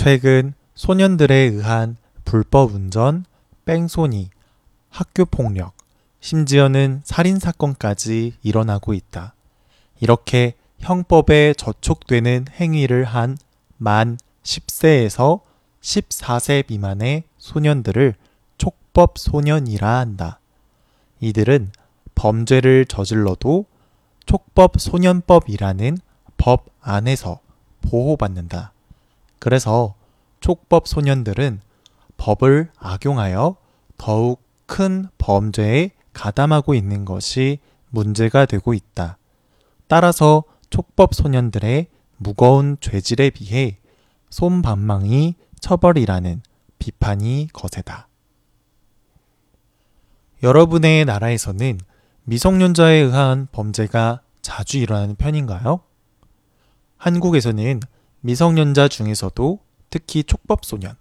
최근 소년들에 의한 불법 운전, 뺑소니, 학교 폭력, 심지어는 살인 사건까지 일어나고 있다. 이렇게 형법에 저촉되는 행위를 한 만 10세에서 14세 미만의 소년들을 촉법 소년이라 한다. 이들은 범죄를 저질러도 촉법 소년법이라는 법 안에서 보호받는다. 그래서 촉법 소년들은 법을 악용하여 더욱 큰 범죄에 가담하고 있는 것이 문제가 되고 있다. 따라서 촉법 소년들의 무거운 죄질에 비해 솜방망이 처벌이라는 비판이 거세다. 여러분의 나라에서는 미성년자에 의한 범죄가 자주 일어나는 편인가요? 한국에서는 미성년자 중에서도 특히 촉법소년,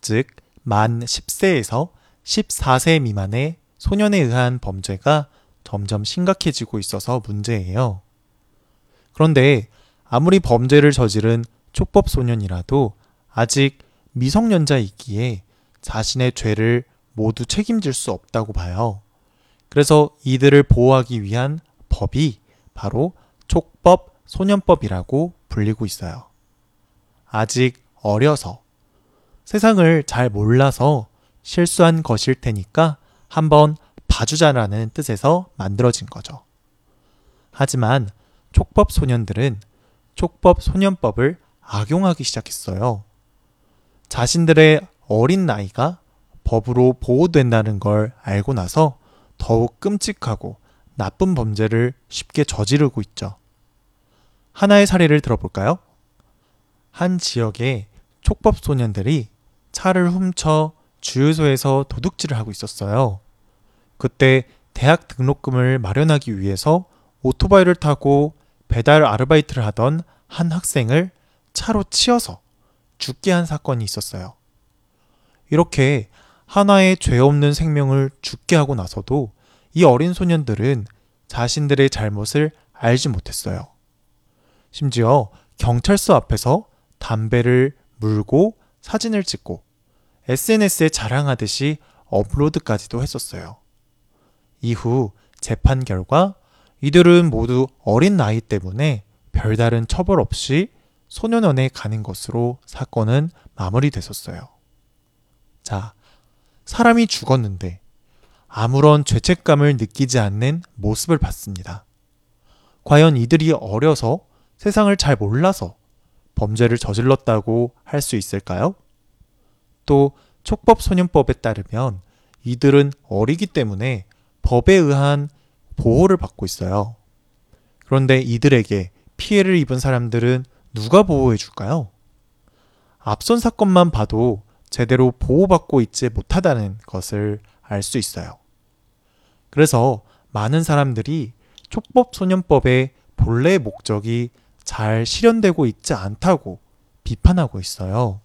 즉, 만 10세에서 14세 미만의 소년에 의한 범죄가 점점 심각해지고 있어서 문제예요. 그런데 아무리 범죄를 저지른 촉법 소년이라도 아직 미성년자이기에 자신의 죄를 모두 책임질 수 없다고 봐요. 그래서 이들을 보호하기 위한 법이 바로 촉법 소년법이라고 불리고 있어요. 아직 어려서 세상을 잘 몰라서 실수한 것일 테니까 한번 봐주자라는 뜻에서 만들어진 거죠. 하지만 촉법 소년들은 촉법 소년법을 악용하기 시작했어요. 자신들의 어린 나이가 법으로 보호된다는 걸 알고 나서 더욱 끔찍하고 나쁜 범죄를 쉽게 저지르고 있죠. 하나의 사례를 들어볼까요? 한 지역에 촉법 소년들이 차를 훔쳐 주유소에서 도둑질을 하고 있었어요. 그때 대학 등록금을 마련하기 위해서 오토바이를 타고 배달 아르바이트를 하던 한 학생을 차로 치어서 죽게 한 사건이 있었어요. 이렇게 하나의 죄 없는 생명을 죽게 하고 나서도 이 어린 소년들은 자신들의 잘못을 알지 못했어요. 심지어 경찰서 앞에서 담배를 물고 사진을 찍고 SNS에 자랑하듯이 업로드까지도 했었어요. 이후 재판 결과 이들은 모두 어린 나이 때문에 별다른 처벌 없이 소년원에 가는 것으로 사건은 마무리됐었어요. 자, 사람이 죽었는데 아무런 죄책감을 느끼지 않는 모습을 봤습니다. 과연 이들이 어려서 세상을 잘 몰라서 범죄를 저질렀다고 할 수 있을까요? 또 촉법소년법에 따르면 이들은 어리기 때문에 법에 의한 보호를 받고 있어요. 그런데 이들에게 피해를 입은 사람들은 누가 보호해 줄까요? 앞선 사건만 봐도 제대로 보호받고 있지 못하다는 것을 알 수 있어요. 그래서 많은 사람들이 촉법소년법의 본래 목적이 잘 실현되고 있지 않다고 비판하고 있어요.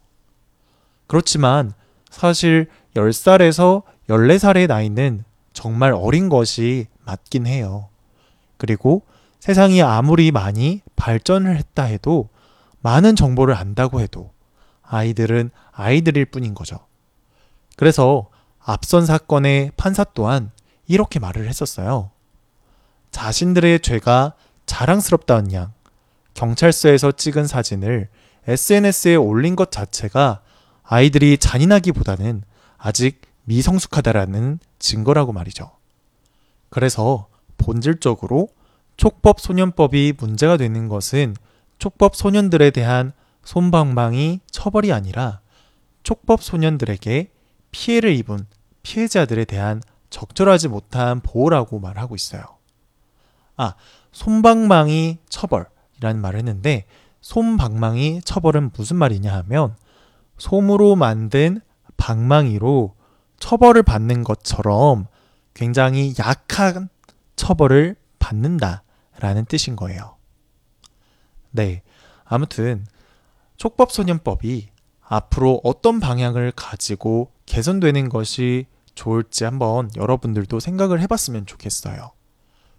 그렇지만 사실 10살에서 14살의 나이는 정말 어린 것이 맞긴 해요. 그리고 세상이 아무리 많이 발전을 했다 해도 많은 정보를 안다고 해도 아이들은 아이들일 뿐인 거죠. 그래서 앞선 사건의 판사 또한 이렇게 말을 했었어요. 자신들의 죄가 자랑스럽다는 양, 경찰서에서 찍은 사진을 SNS에 올린 것 자체가 아이들이 잔인하기보다는 아직 미성숙하다라는 증거라고 말이죠. 그래서 본질적으로 촉법 소년법이 문제가 되는 것은 촉법 소년들에 대한 솜방망이 처벌이 아니라 촉법 소년들에게 피해를 입은 피해자들에 대한 적절하지 못한 보호라고 말하고 있어요. 아, 솜방망이 처벌 이라는 말을 했는데 솜방망이 처벌은 무슨 말이냐 하면 솜으로 만든 방망이로 처벌을 받는 것처럼 굉장히 약한 처벌을 받는다 라는 뜻인 거예요. 네. 아무튼 촉법소년법이 앞으로 어떤 방향을 가지고 개선되는 것이 좋을지 한번 여러분들도 생각을 해봤으면 좋겠어요.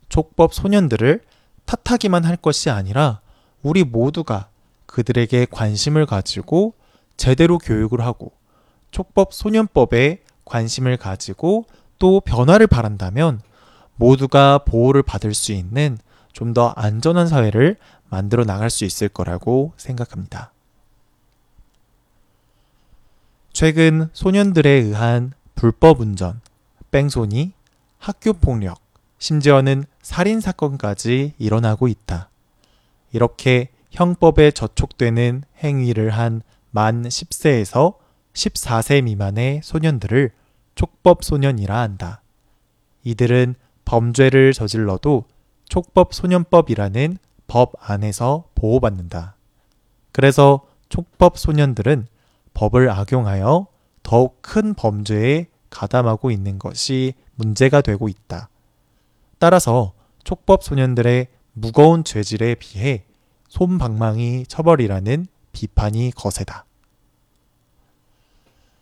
촉법 소년들을 탓하기만 할 것이 아니라 우리 모두가 그들에게 관심을 가지고 제대로 교육을 하고 촉법 소년법에 관심을 가지고 또 변화를 바란다면 모두가 보호를 받을 수 있는 좀 더 안전한 사회를 만들어 나갈 수 있을 거라고 생각합니다. 최근 소년들에 의한 불법 운전, 뺑소니, 학교 폭력, 심지어는 살인 사건까지 일어나고 있다. 이렇게 형법에 저촉되는 행위를 한 만 10세에서 14세 미만의 소년들을 촉법 소년이라 한다. 이들은 범죄를 저질러도 촉법 소년법이라는 법 안에서 보호받는다. 그래서 촉법 소년들은 법을 악용하여 더욱 큰 범죄에 가담하고 있는 것이 문제가 되고 있다. 따라서 촉법 소년들의 무거운 죄질에 비해 솜방망이 처벌이라는 비판이 거세다.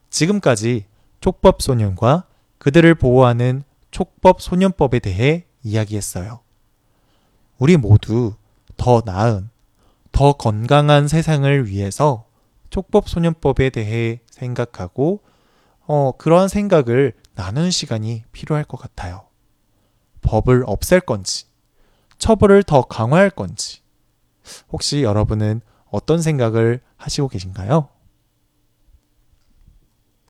지금까지 촉법 소년과 그들을 보호하는 촉법 소년법에 대해 이야기했어요. 우리 모두 더 나은, 더 건강한 세상을 위해서 촉법 소년법에 대해 생각하고 어, 그러한 생각을 나누는 시간이 필요할 것 같아요. 법을 없앨 건지, 처벌을 더 강화할 건지, 혹시 여러분은 어떤 생각을 하시고 계신가요?